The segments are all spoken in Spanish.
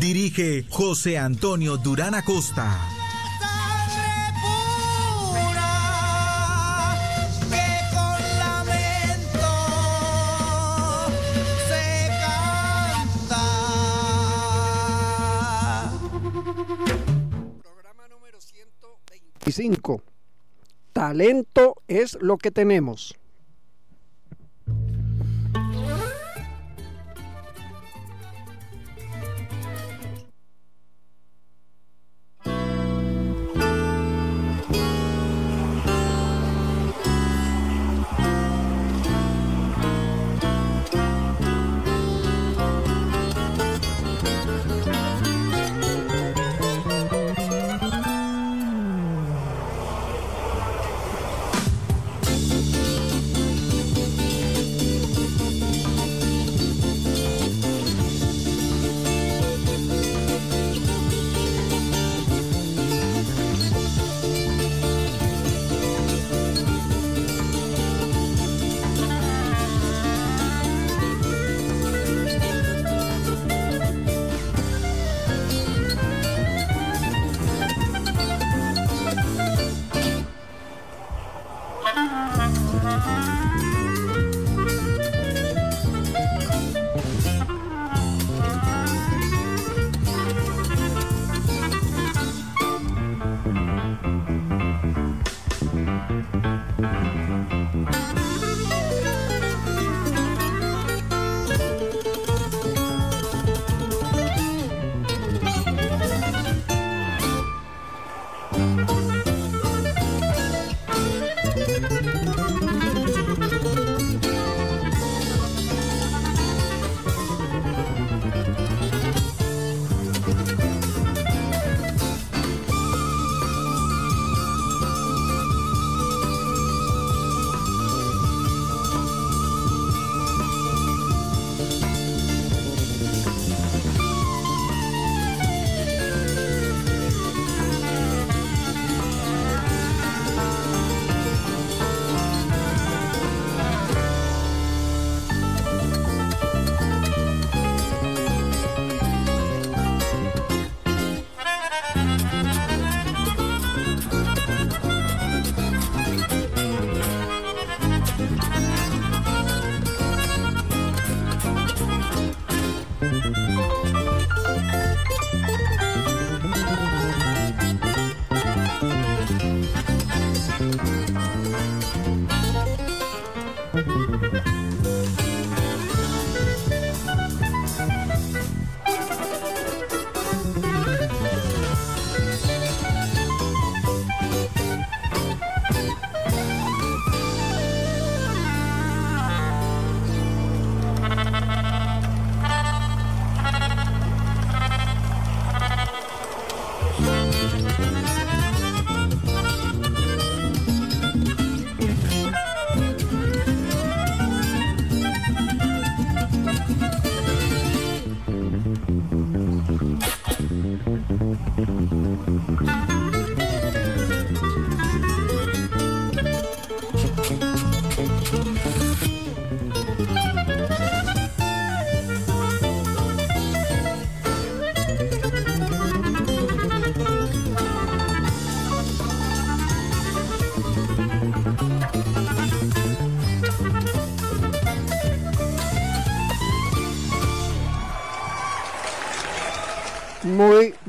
Dirige José Antonio Durán Acosta. Canta. Y cinco. Talento es lo que tenemos.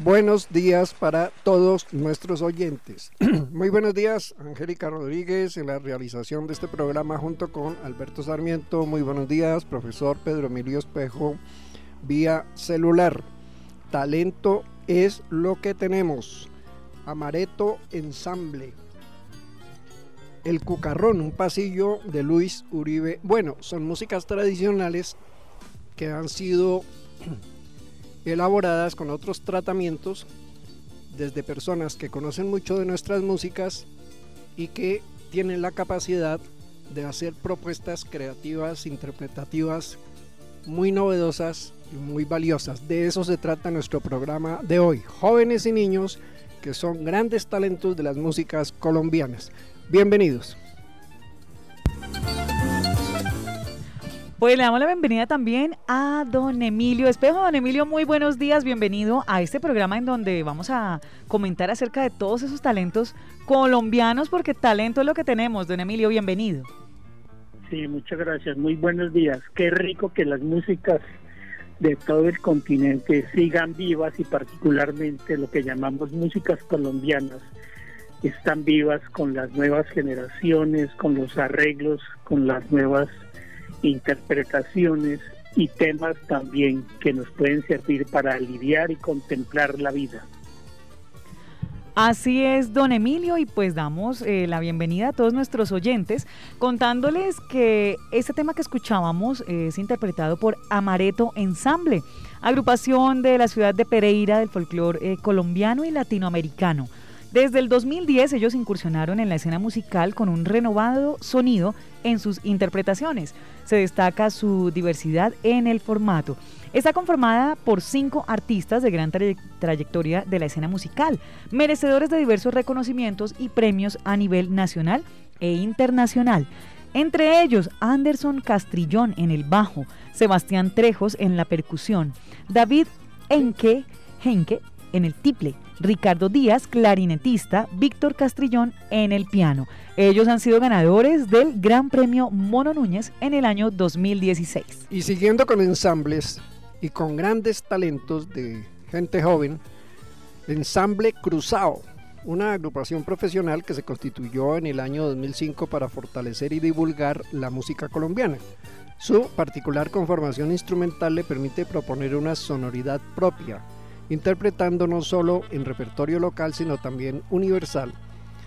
Buenos días para todos nuestros oyentes. Muy buenos días, Angélica Rodríguez, en la realización de este programa junto con Alberto Sarmiento. Muy buenos días, profesor Pedro Emilio Espejo, vía celular. Talento es lo que tenemos. Amareto Ensamble. El Cucarrón, un pasillo de Luis Uribe. Bueno, son músicas tradicionales que han sido elaboradas con otros tratamientos desde personas que conocen mucho de nuestras músicas y que tienen la capacidad de hacer propuestas creativas, interpretativas, muy novedosas y muy valiosas. De eso se trata nuestro programa de hoy. Jóvenes y niños que son grandes talentos de las músicas colombianas. Bienvenidos. Pues le damos la bienvenida también a don Emilio Espejo. Don Emilio, muy buenos días, bienvenido a este programa en donde vamos a comentar acerca de todos esos talentos colombianos, porque talento es lo que tenemos. Don Emilio, bienvenido. Sí, muchas gracias, muy buenos días. Qué rico que las músicas de todo el continente sigan vivas y particularmente lo que llamamos músicas colombianas están vivas con las nuevas generaciones, con los arreglos, con las nuevas interpretaciones y temas también que nos pueden servir para aliviar y contemplar la vida. Así es, don Emilio, y pues damos eh, la bienvenida a todos nuestros oyentes, contándoles que este tema que escuchábamos es interpretado por Amareto Ensamble, agrupación de la ciudad de Pereira del folclore eh, colombiano y latinoamericano. Desde el 2010 ellos incursionaron en la escena musical con un renovado sonido en sus interpretaciones. Se destaca su diversidad en el formato. Está conformada por cinco artistas de gran trayectoria de la escena musical, merecedores de diversos reconocimientos y premios a nivel nacional e internacional. Entre ellos, Anderson Castrillón en el bajo, Sebastián Trejos en la percusión, David Enke, Henke en el tiple, Ricardo Díaz, clarinetista, Víctor Castrillón en el piano. Ellos han sido ganadores del Gran Premio Mono Núñez en el año 2016. Y siguiendo con ensambles y con grandes talentos de gente joven, Ensamble Cruzado, una agrupación profesional que se constituyó en el año 2005 para fortalecer y divulgar la música colombiana. Su particular conformación instrumental le permite proponer una sonoridad propia, interpretando no solo en repertorio local, sino también universal,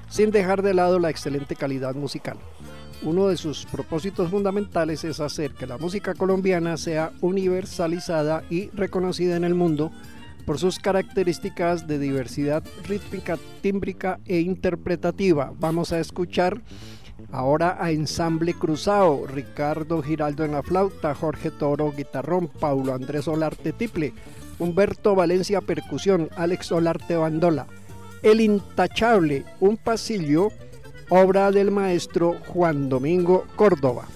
sin dejar de lado la excelente calidad musical. Uno de sus propósitos fundamentales es hacer que la música colombiana sea universalizada y reconocida en el mundo por sus características de diversidad rítmica, tímbrica e interpretativa. Vamos a escuchar ahora a Ensamble Cruzado, Ricardo Giraldo en la flauta, Jorge Toro guitarrón, Paulo Andrés Olarte tiple, Humberto Valencia Percusión, Alex Olarte Bandola. El Intachable, un pasillo, obra del maestro Juan Domingo Córdoba.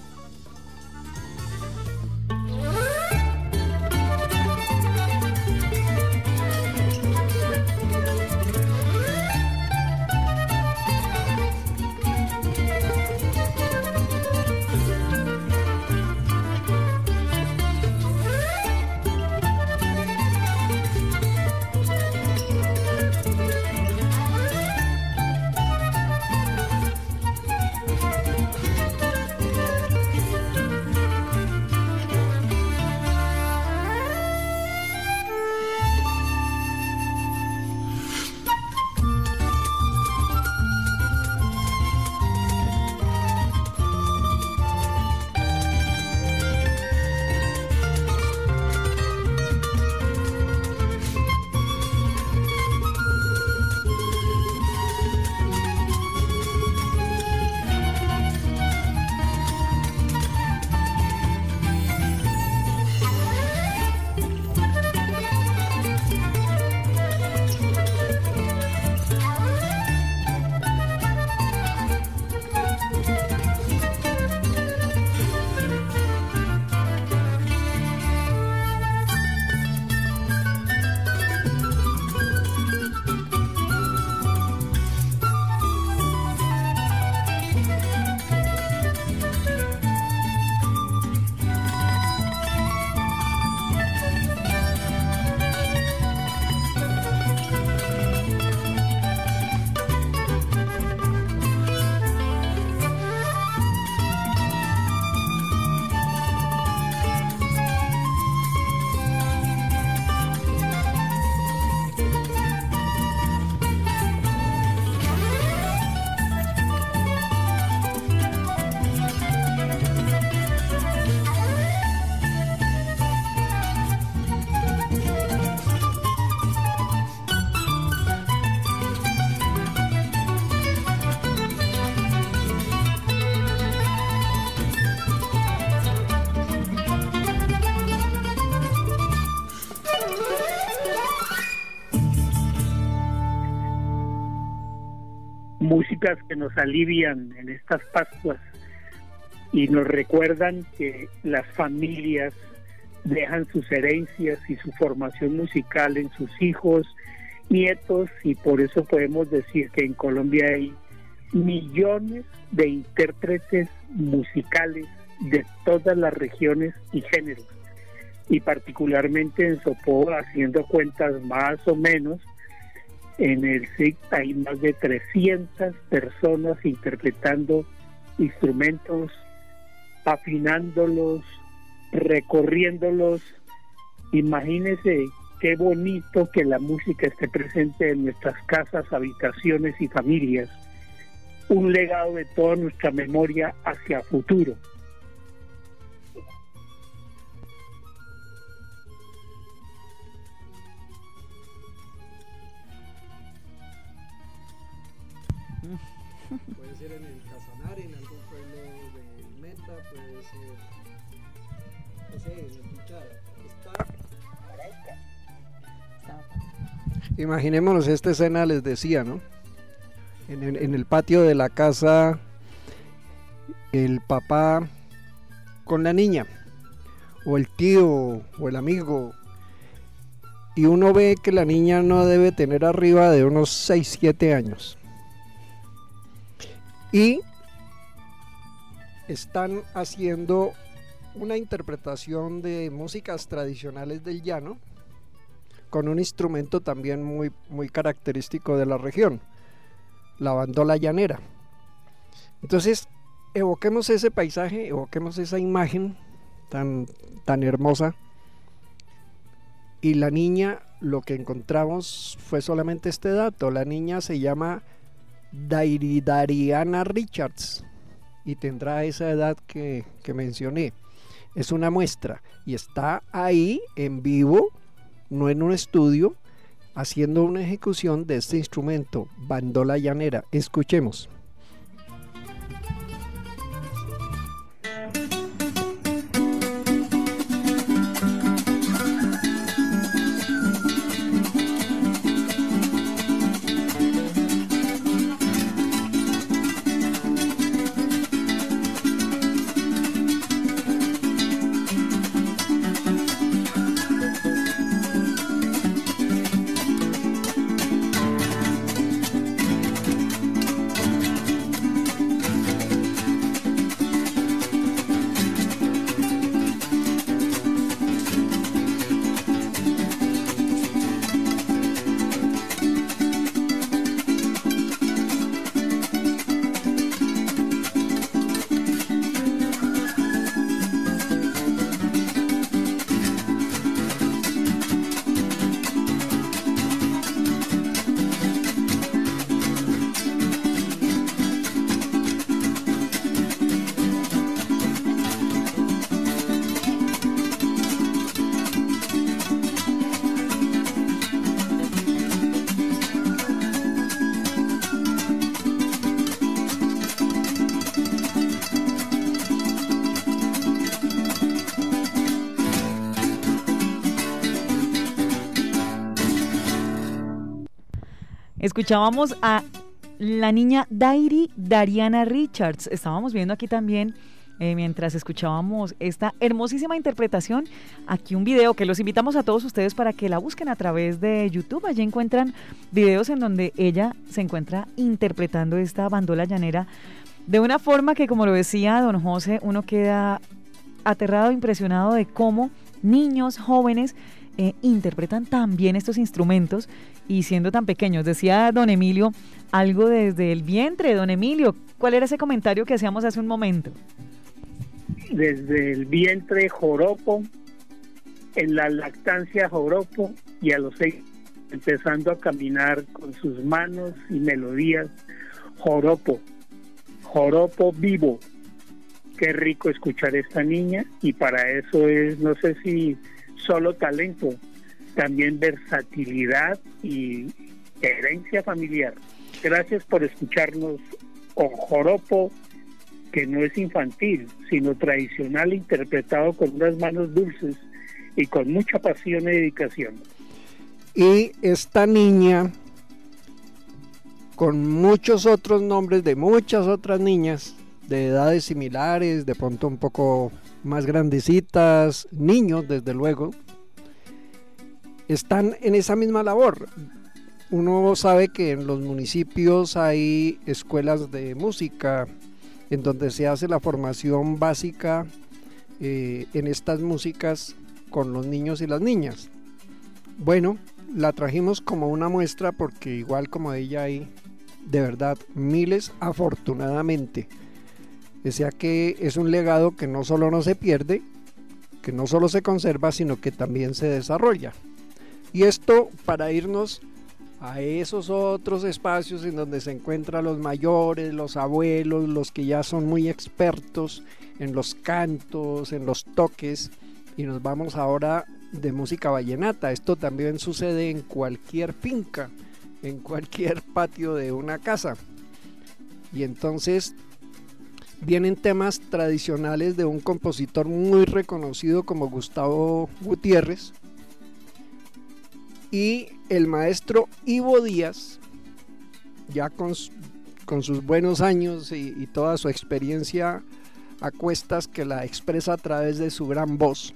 Músicas que nos alivian en estas Pascuas y nos recuerdan que las familias dejan sus herencias y su formación musical en sus hijos, nietos y por eso podemos decir que en Colombia hay millones de intérpretes musicales de todas las regiones y géneros y particularmente en Sopó haciendo cuentas más o menos en el SIC hay más de 300 personas interpretando instrumentos, afinándolos, recorriéndolos. Imagínense qué bonito que la música esté presente en nuestras casas, habitaciones y familias. Un legado de toda nuestra memoria hacia futuro. Imaginémonos esta escena, les decía, ¿no? En el, en el patio de la casa, el papá con la niña, o el tío, o el amigo, y uno ve que la niña no debe tener arriba de unos 6, 7 años. Y están haciendo una interpretación de músicas tradicionales del llano con un instrumento también muy, muy característico de la región, la bandola llanera. Entonces, evoquemos ese paisaje, evoquemos esa imagen tan, tan hermosa. Y la niña, lo que encontramos fue solamente este dato. La niña se llama Dariana Richards y tendrá esa edad que, que, mencioné. Es una muestra y está ahí en vivo, no en un estudio, haciendo una ejecución de este instrumento, bandola llanera. Escuchemos. Escuchábamos a la niña Dairi Dariana Richards. Estábamos viendo aquí también, eh, mientras escuchábamos esta hermosísima interpretación, aquí un video que los invitamos a todos ustedes para que la busquen a través de YouTube. Allí encuentran videos en donde ella se encuentra interpretando esta bandola llanera de una forma que, como lo decía don José, uno queda aterrado, impresionado de cómo niños, jóvenes, eh, interpretan tan bien estos instrumentos y siendo tan pequeños. Decía don Emilio algo desde el vientre, don Emilio. ¿Cuál era ese comentario que hacíamos hace un momento? Desde el vientre joropo, en la lactancia joropo y a los seis empezando a caminar con sus manos y melodías joropo, joropo vivo. Qué rico escuchar esta niña y para eso es, no sé si solo talento, también versatilidad y herencia familiar. Gracias por escucharnos con joropo, que no es infantil, sino tradicional, interpretado con unas manos dulces y con mucha pasión y dedicación. Y esta niña con muchos otros nombres de muchas otras niñas de edades similares, de pronto un poco más grandecitas, niños desde luego, están en esa misma labor. Uno sabe que en los municipios hay escuelas de música en donde se hace la formación básica eh, en estas músicas con los niños y las niñas. Bueno, la trajimos como una muestra porque igual como ella hay de verdad miles afortunadamente. O sea que es un legado que no solo no se pierde, que no solo se conserva, sino que también se desarrolla. Y esto para irnos a esos otros espacios en donde se encuentran los mayores, los abuelos, los que ya son muy expertos en los cantos, en los toques, y nos vamos ahora de música vallenata. Esto también sucede en cualquier finca, en cualquier patio de una casa. Y entonces vienen temas tradicionales de un compositor muy reconocido como Gustavo Gutiérrez, y el maestro Ivo Díaz, ya con, sus buenos años y, toda su experiencia a cuestas que la expresa a través de su gran voz,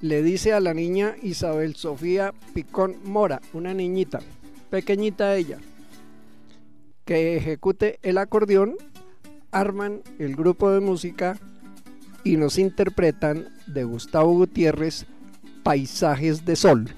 le dice a la niña Isabel Sofía Picón Mora, una niñita, pequeñita ella, que ejecute el acordeón, arman el grupo de música y nos interpretan de Gustavo Gutiérrez Paisajes de Sol.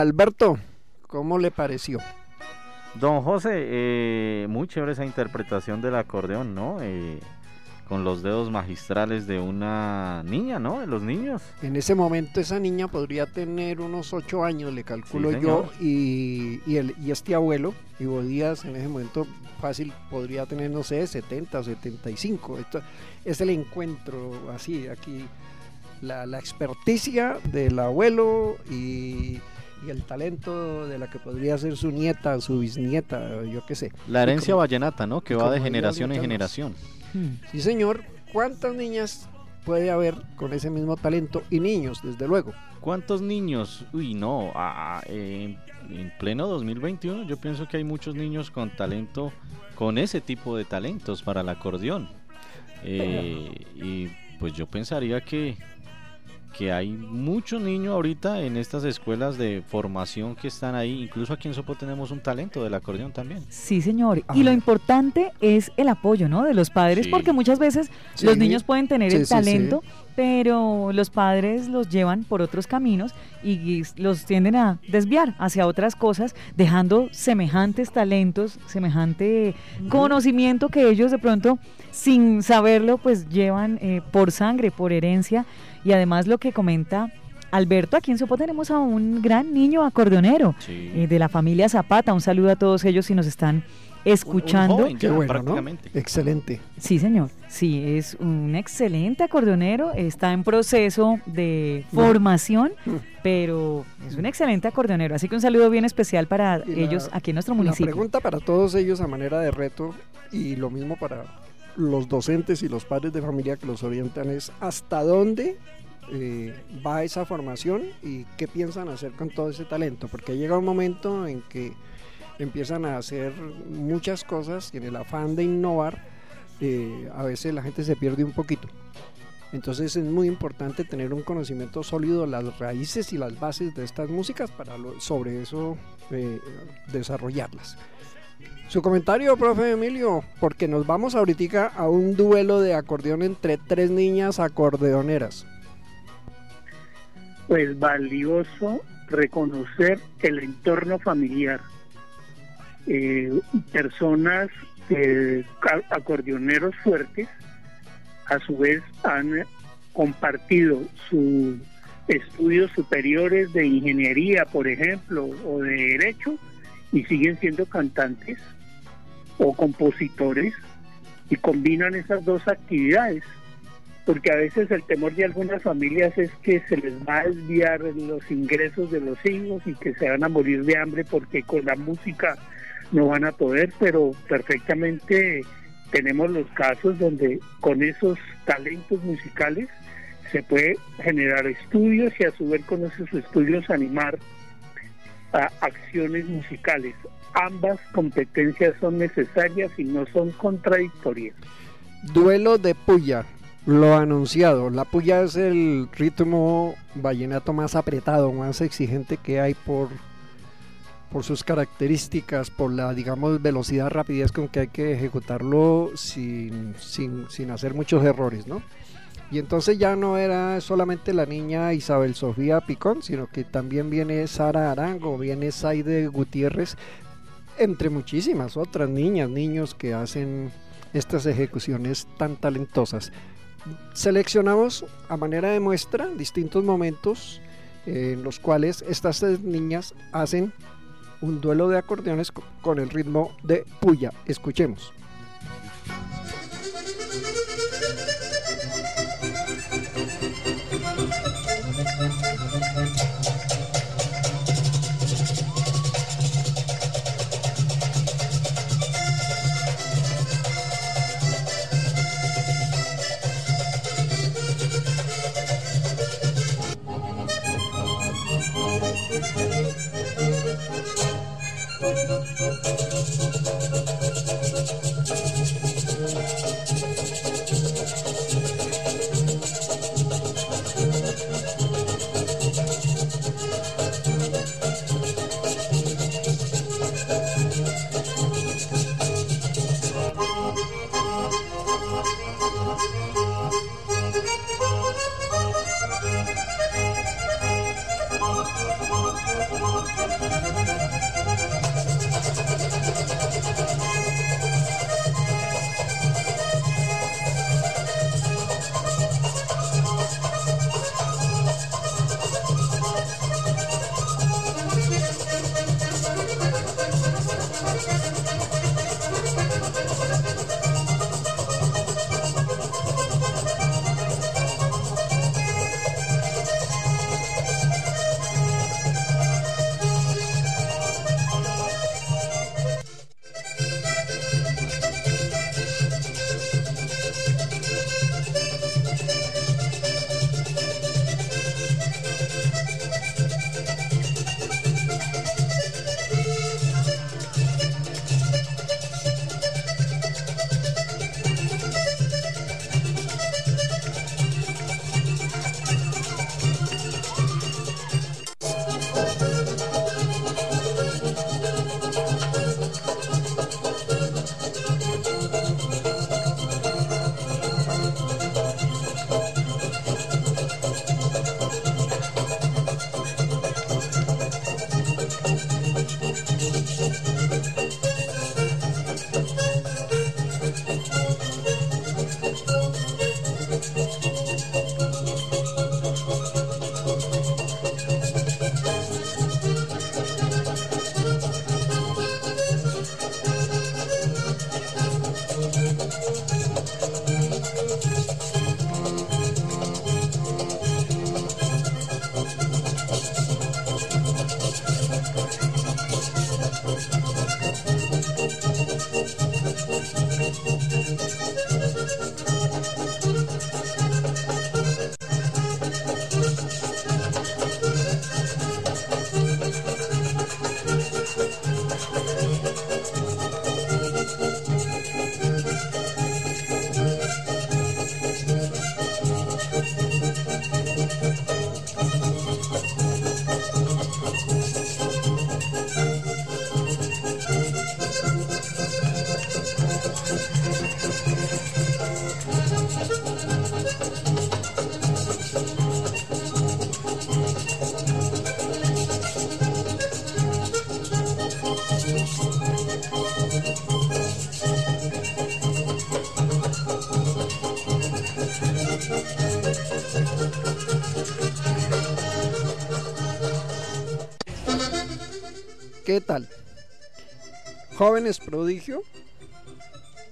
Alberto, ¿cómo le pareció? Don José, eh, muy chévere esa interpretación del acordeón, ¿no? Eh, con los dedos magistrales de una niña, ¿no? De los niños. En ese momento esa niña podría tener unos ocho años, le calculo Sí, yo, señor. y, y, el, y este abuelo, Ivo Díaz, en ese momento fácil podría tener, no sé, 70 o 75. Esto es el encuentro así, aquí, la, la experticia del abuelo y, y el talento de la que podría ser su nieta, su bisnieta, yo qué sé. La herencia como- vallenata, ¿no? Que va de generación en generación. Sí, señor. ¿Cuántas niñas puede haber con ese mismo talento? Y niños, desde luego. ¿Cuántos niños? Uy, no, ah, eh, en pleno 2021 yo pienso que hay muchos niños con talento, con ese tipo de talentos para el acordeón. Eh, y pues yo pensaría que, que hay muchos niños ahorita en estas escuelas de formación que están ahí. Incluso aquí en Sopo tenemos un talento del acordeón también. Sí, señor. Y lo importante es el apoyo, ¿no? De los padres, Sí. porque muchas veces Sí. los niños pueden tener Sí, el sí, talento, pero los padres los llevan por otros caminos y los tienden a desviar hacia otras cosas, dejando semejantes talentos, semejante conocimiento que ellos de pronto, sin saberlo, pues llevan eh, por sangre, por herencia. Y además lo que comenta Alberto, aquí en Sopo tenemos a un gran niño acordeonero Sí. eh, de la familia Zapata. Un saludo a todos ellos si nos están escuchando. joven Qué ya, bueno, ¿no? prácticamente. Excelente. Sí, señor. Sí, es un excelente acordeonero. Está en proceso de formación, Mm. pero es un excelente acordeonero. Así que un saludo bien especial para Y la- ellos aquí en nuestro La municipio. pregunta para todos ellos a manera de reto y lo mismo para los docentes y los padres de familia que los orientan es hasta dónde eh, va esa formación y qué piensan hacer con todo ese talento, porque llega un momento en que empiezan a hacer muchas cosas y en el afán de innovar eh, a veces la gente se pierde un poquito. Entonces es muy importante tener un conocimiento sólido de las raíces y las bases de estas músicas para sobre eso eh, desarrollarlas. Su comentario, profe Emilio, porque nos vamos ahorita a un duelo de acordeón entre tres niñas acordeoneras. Pues valioso reconocer el entorno familiar. Eh, personas, eh, acordeoneros fuertes, a su vez han compartido sus estudios superiores de ingeniería, por ejemplo, o de derecho, y siguen siendo cantantes o compositores y combinan esas dos actividades porque a veces el temor de algunas familias es que se les va a desviar los ingresos de los hijos y que se van a morir de hambre porque con la música no van a poder, pero perfectamente tenemos los casos donde con esos talentos musicales se puede generar estudios y a su vez con esos estudios animar acciones musicales. Ambas competencias son necesarias y no son contradictorias. Duelo de puya, lo anunciado. La puya es el ritmo vallenato más apretado, más exigente que hay por, por sus características, por la, digamos, velocidad, rapidez con que hay que ejecutarlo sin, sin, sin hacer muchos errores, ¿no? Y entonces ya no era solamente la niña Isabel Sofía Picón, sino que también viene Sara Arango, viene Saide Gutiérrez, entre muchísimas otras niñas, niños que hacen estas ejecuciones tan talentosas. Seleccionamos a manera de muestra distintos momentos en los cuales estas tres niñas hacen un duelo de acordeones con el ritmo de puya. Escuchemos. ¿Qué tal? Jóvenes prodigio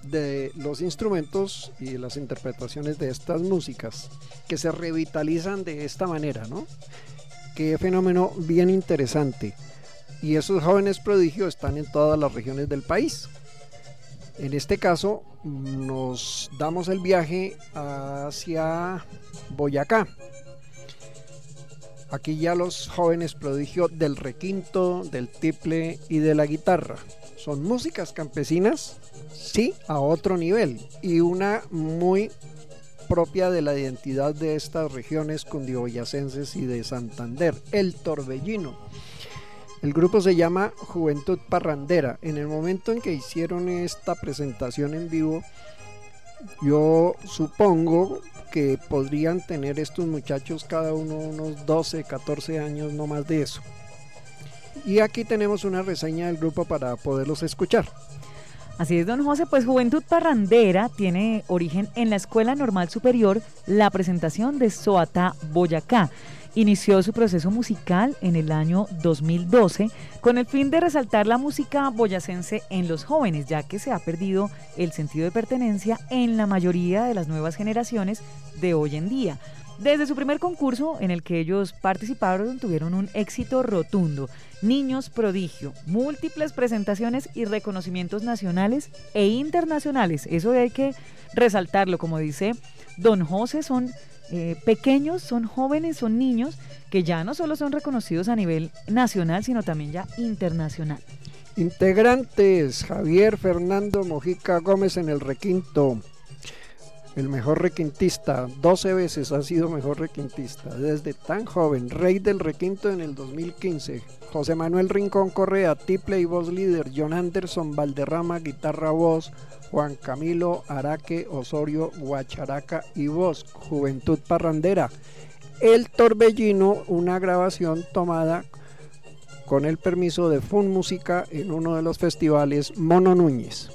de los instrumentos y las interpretaciones de estas músicas que se revitalizan de esta manera, ¿no? Qué fenómeno bien interesante. Y esos jóvenes prodigio están en todas las regiones del país. En este caso nos damos el viaje hacia Boyacá. Aquí ya los jóvenes prodigio del requinto, del tiple y de la guitarra. Son músicas campesinas, sí, a otro nivel y una muy propia de la identidad de estas regiones cundiboyacenses y de Santander, el torbellino. El grupo se llama Juventud Parrandera. En el momento en que hicieron esta presentación en vivo, yo supongo que podrían tener estos muchachos cada uno unos 12, 14 años, no más de eso. Y aquí tenemos una reseña del grupo para poderlos escuchar. Así es, don José, pues Juventud Parrandera tiene origen en la Escuela Normal Superior, la presentación de Soatá, Boyacá. Inició su proceso musical en el año 2012 con el fin de resaltar la música boyacense en los jóvenes, ya que se ha perdido el sentido de pertenencia en la mayoría de las nuevas generaciones de hoy en día. Desde su primer concurso en el que ellos participaron tuvieron un éxito rotundo. Niños prodigio, múltiples presentaciones y reconocimientos nacionales e internacionales. Eso hay que resaltarlo, como dice don José, son eh, pequeños, son jóvenes, son niños que ya no solo son reconocidos a nivel nacional, sino también ya internacional. Integrantes, Javier Fernando Mojica Gómez en el requinto, el mejor requintista, 12 veces ha sido mejor requintista, desde tan joven, rey del requinto en el 2015. José Manuel Rincón Correa, tiple y voz líder, John Anderson Valderrama, guitarra voz, Juan Camilo Araque Osorio, guacharaca y voz, Juventud Parrandera. El Torbellino, una grabación tomada con el permiso de Fun Música en uno de los festivales Mono Núñez.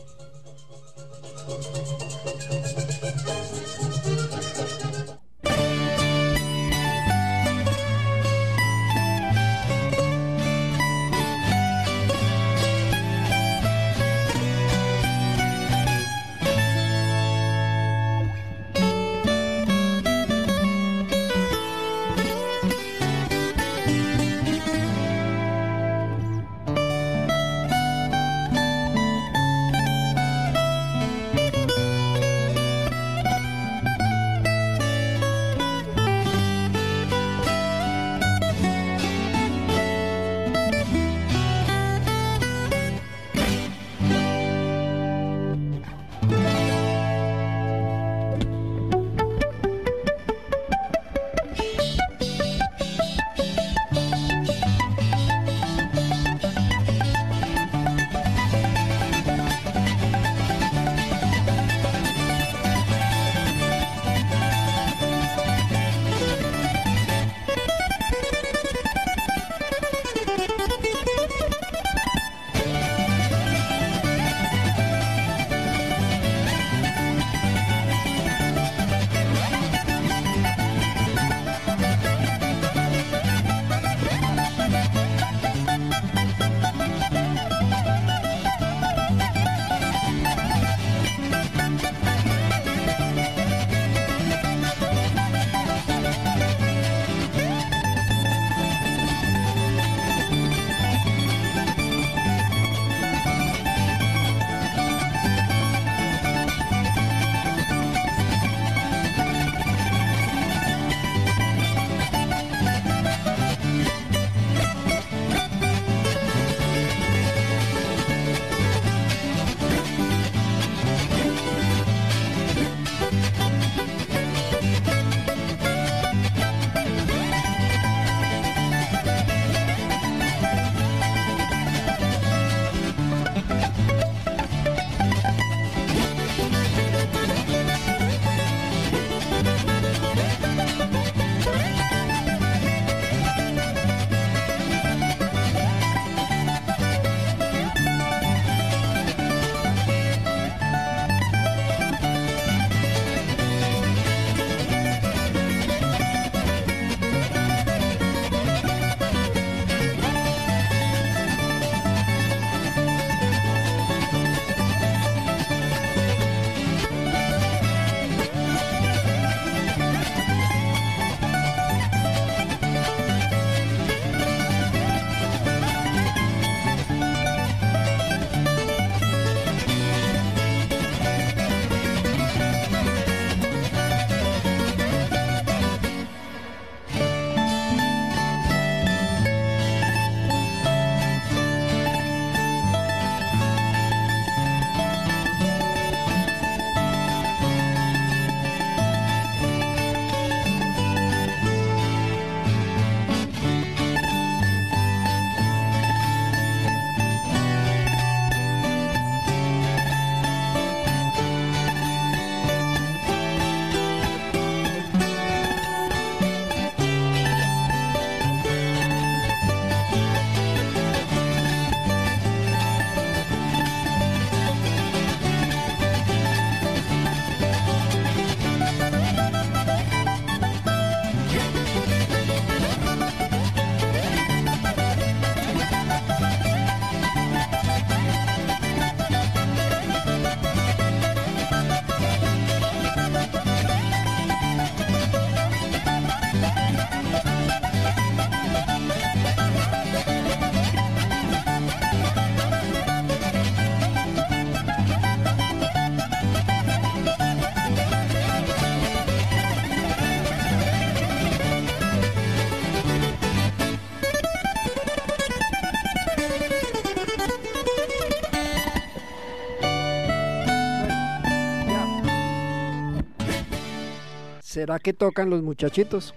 ¿Será que tocan los muchachitos?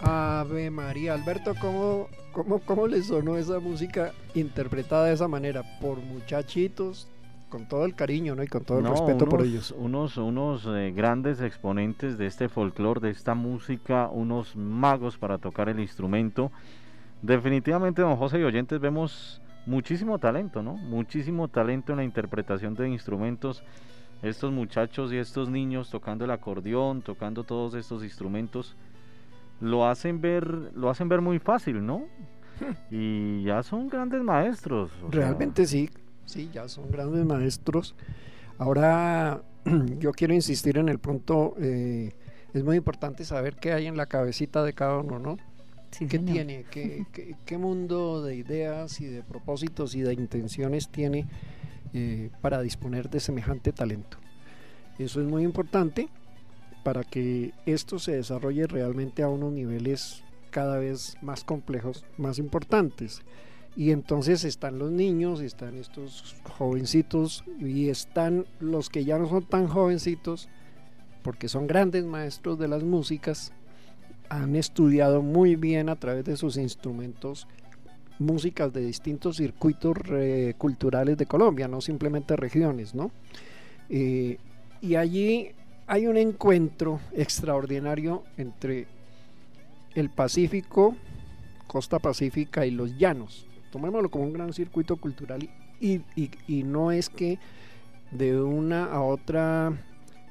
Ave María, Alberto, ¿cómo, cómo, cómo le sonó esa música interpretada de esa manera? Por muchachitos, con todo el cariño ¿no? y con todo el No, respeto por unos- ellos. Unos, unos eh, grandes exponentes de este folclore, de esta música, unos magos para tocar el instrumento. Definitivamente, don José y oyentes, vemos muchísimo talento, ¿no? Muchísimo talento en la interpretación de instrumentos. Estos muchachos y estos niños tocando el acordeón, tocando todos estos instrumentos, lo hacen ver, lo hacen ver muy fácil, ¿no? Y ya son grandes maestros. sea, Realmente sí, sí, ya son grandes maestros. Ahora, yo quiero insistir en el punto, eh, es muy importante saber qué hay en la cabecita de cada uno, ¿no? Sí, ¿Qué señor. tiene? ¿Qué, qué, qué mundo de ideas y de propósitos y de intenciones tiene eh, para disponer de semejante talento? Eso es muy importante para que esto se desarrolle realmente a unos niveles cada vez más complejos, más importantes. Y entonces están los niños, están estos jovencitos y están los que ya no son tan jovencitos, porque son grandes maestros de las músicas, han estudiado muy bien a través de sus instrumentos músicas de distintos circuitos re- culturales de Colombia, no simplemente regiones, ¿no? Eh, y allí hay un encuentro extraordinario entre el Pacífico, costa pacífica y los llanos. Tomémoslo como un gran circuito cultural y, y- y no es que de una a otra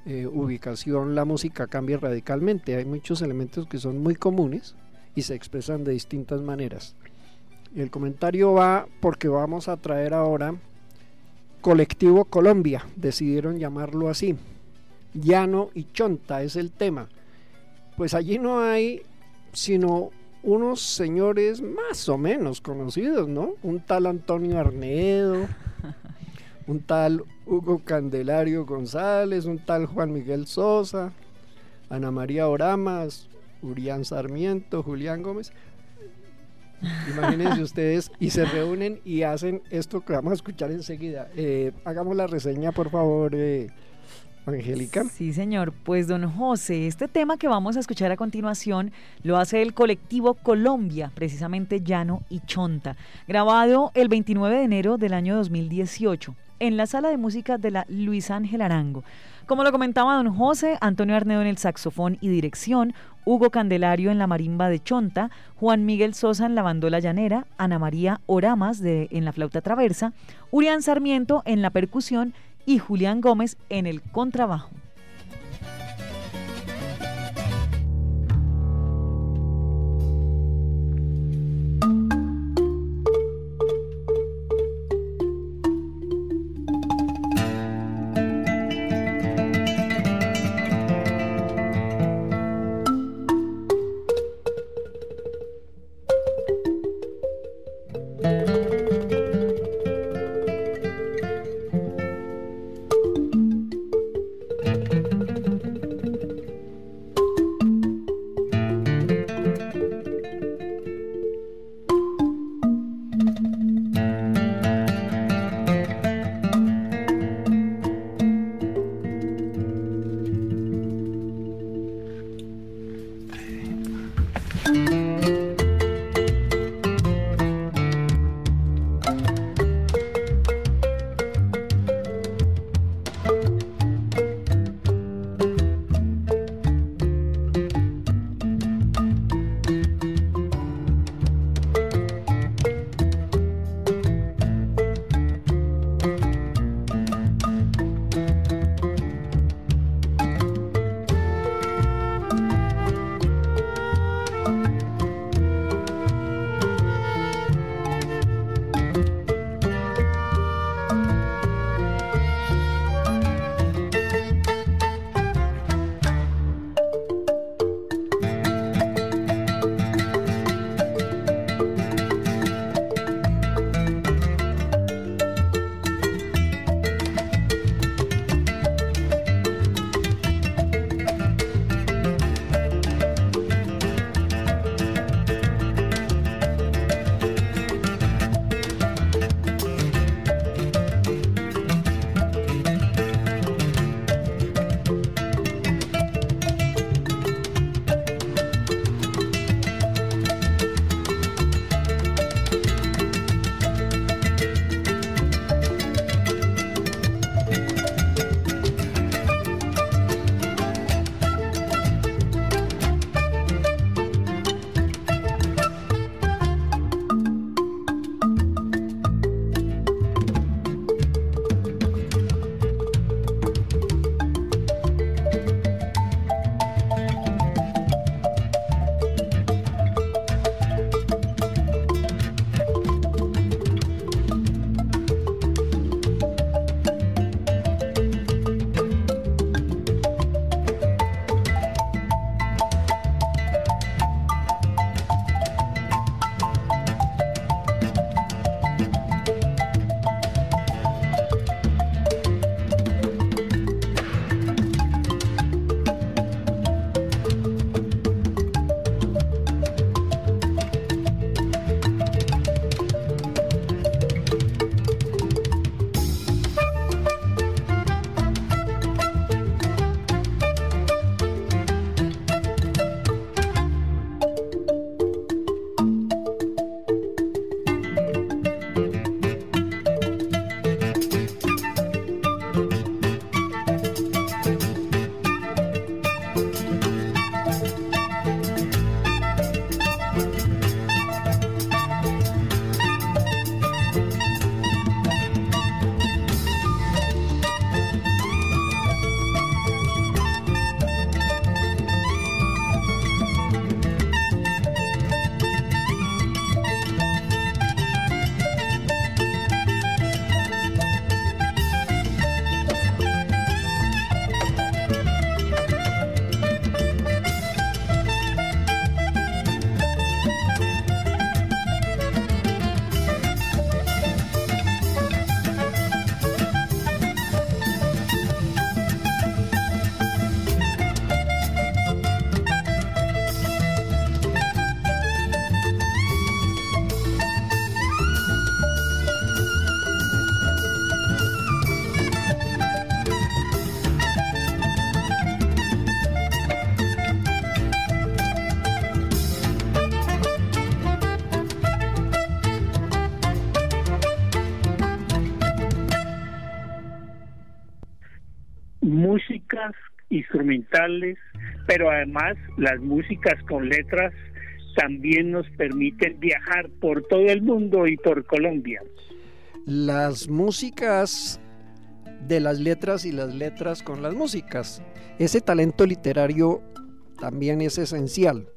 eh, ubicación la música cambia radicalmente. Hay muchos elementos que son muy comunes y se expresan de distintas maneras. El comentario va porque vamos a traer ahora Colectivo Colombia, decidieron llamarlo así. Llano y Chonta es el tema. Pues allí no hay sino unos señores más o menos conocidos, ¿no? Un tal Antonio Arnedo, un tal Hugo Candelario González, un tal Juan Miguel Sosa, Ana María Oramas, Urián Sarmiento, Julián Gómez. Imagínense ustedes y se reúnen y hacen esto que vamos a escuchar enseguida. Eh, hagamos la reseña, por favor, eh, Angélica. Sí, señor. Pues don José, este tema que vamos a escuchar a continuación lo hace el colectivo Colombia, precisamente Llano y Chonta, grabado el 29 de enero del año 2018 en la sala de música de la Luis Ángel Arango. Como lo comentaba don José, Antonio Arnedo en el saxofón y dirección, Hugo Candelario en la marimba de Chonta, Juan Miguel Sosa en la bandola llanera, Ana María Oramas de, en la flauta traversa, Urián Sarmiento en la percusión y Julián Gómez en el contrabajo. Pero además las músicas con letras también nos permiten viajar por todo el mundo y por Colombia. Las músicas de las letras y las letras con las músicas. Ese talento literario también es esencial.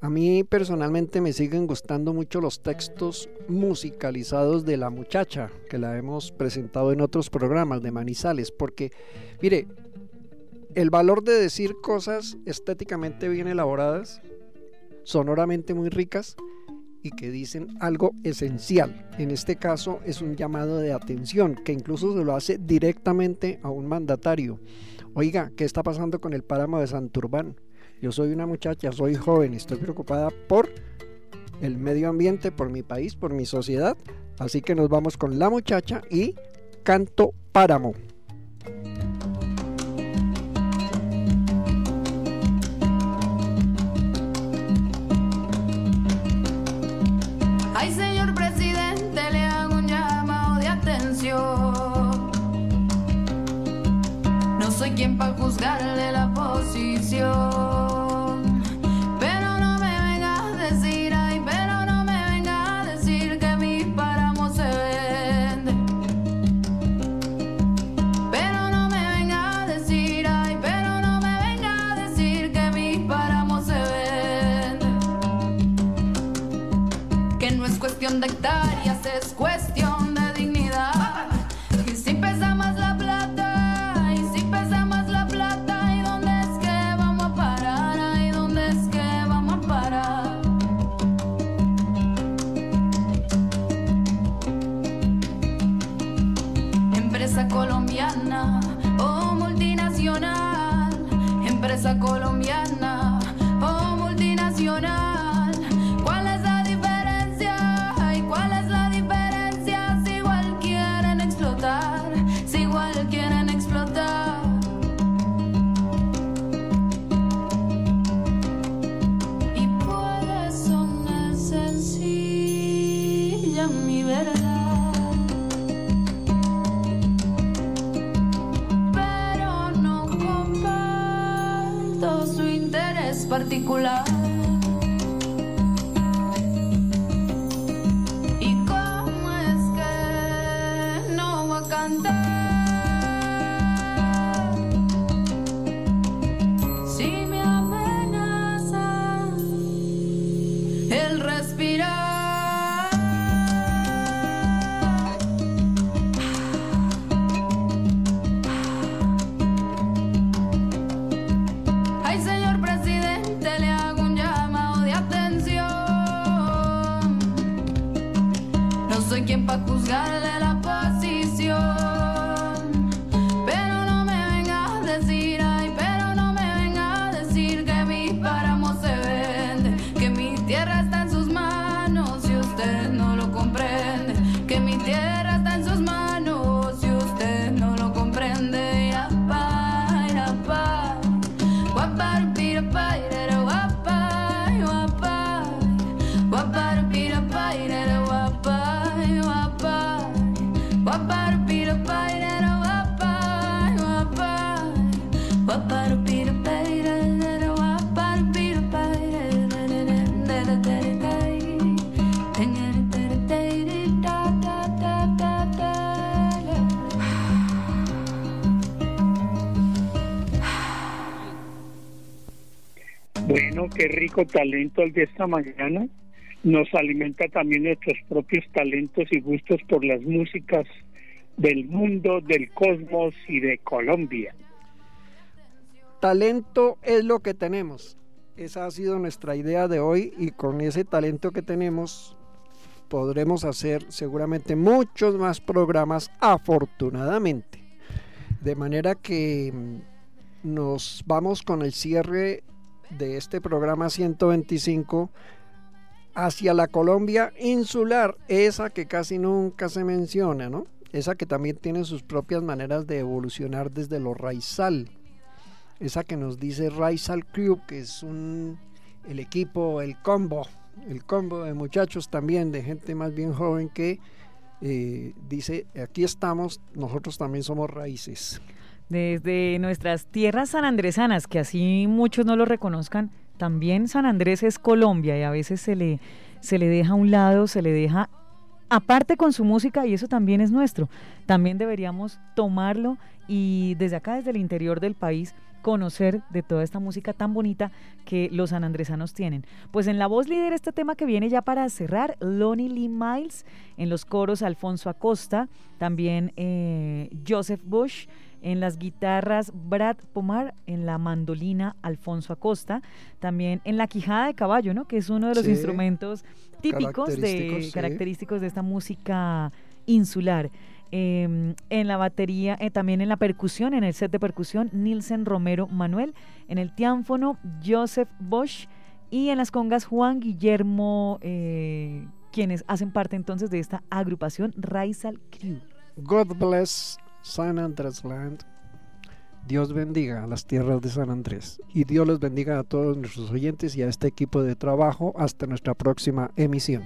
A mí personalmente me siguen gustando mucho los textos musicalizados de la muchacha, que la hemos presentado en otros programas de Manizales, porque, mire, el valor de decir cosas estéticamente bien elaboradas, sonoramente muy ricas y que dicen algo esencial. En este caso es un llamado de atención que incluso se lo hace directamente a un mandatario. Oiga, ¿qué está pasando con el páramo de Santurbán? Yo soy una muchacha, soy joven, estoy preocupada por el medio ambiente, por mi país, por mi sociedad. Así que nos vamos con la muchacha y canto páramo. Soy quien para juzgarle la posición. Pero no me venga a decir, ay, pero no me venga a decir que mi páramo se vende. Pero no me venga a decir, ay, pero no me venga a decir que mi páramo se vende que no es cuestión de hectáreas, es cuestión Talento el de esta mañana. Nos alimenta también nuestros propios talentos y gustos por las músicas del mundo, del cosmos y de Colombia. Talento es lo que tenemos. Esa ha sido nuestra idea de hoy y con ese talento que tenemos podremos hacer seguramente muchos más programas afortunadamente. De manera que mm, nos vamos con el cierre de este programa 125 hacia la Colombia insular, esa que casi nunca se menciona, ¿no? Esa que también tiene sus propias maneras de evolucionar desde lo raizal. Esa que nos dice Raizal Crew, que es un, el equipo, el combo, el combo de muchachos también, de gente más bien joven que eh, dice, aquí estamos, nosotros también somos raíces. Desde nuestras tierras sanandresanas, que así muchos no lo reconozcan, también San Andrés es Colombia y a veces se le, se le deja a un lado, se le deja aparte con su música y eso también es nuestro. También deberíamos tomarlo y desde acá, desde el interior del país, conocer de toda esta música tan bonita que los sanandresanos tienen. Pues en la voz líder este tema que viene ya para cerrar, Lonnie Lee Miles, en los coros Alfonso Acosta, también eh, Joseph Bush, en las guitarras Brad Pomar, en la mandolina Alfonso Acosta, también en la quijada de caballo, ¿no? que es uno de los Sí, instrumentos típicos de característicos, sí. característicos de esta música insular. Eh, en la batería, eh, también en la percusión, en el set de percusión, Nielsen Romero Manuel, en el tiánfono, Joseph Bosch y en las congas, Juan Guillermo, eh, quienes hacen parte entonces de esta agrupación Raizal Crew. God bless San Andrés Land. Dios bendiga a las tierras de San Andrés. Y Dios los bendiga a todos nuestros oyentes y a este equipo de trabajo hasta nuestra próxima emisión.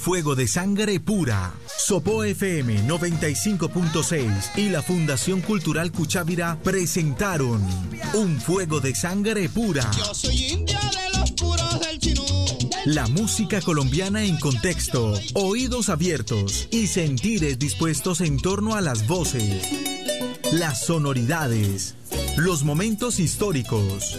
Fuego de sangre pura. Sopo FM 95.6 y la Fundación Cultural Cuchávira presentaron Un fuego de sangre pura. Yo soy india de los puros del chinú. La música colombiana en contexto, oídos abiertos y sentires dispuestos en torno a las voces, las sonoridades, los momentos históricos,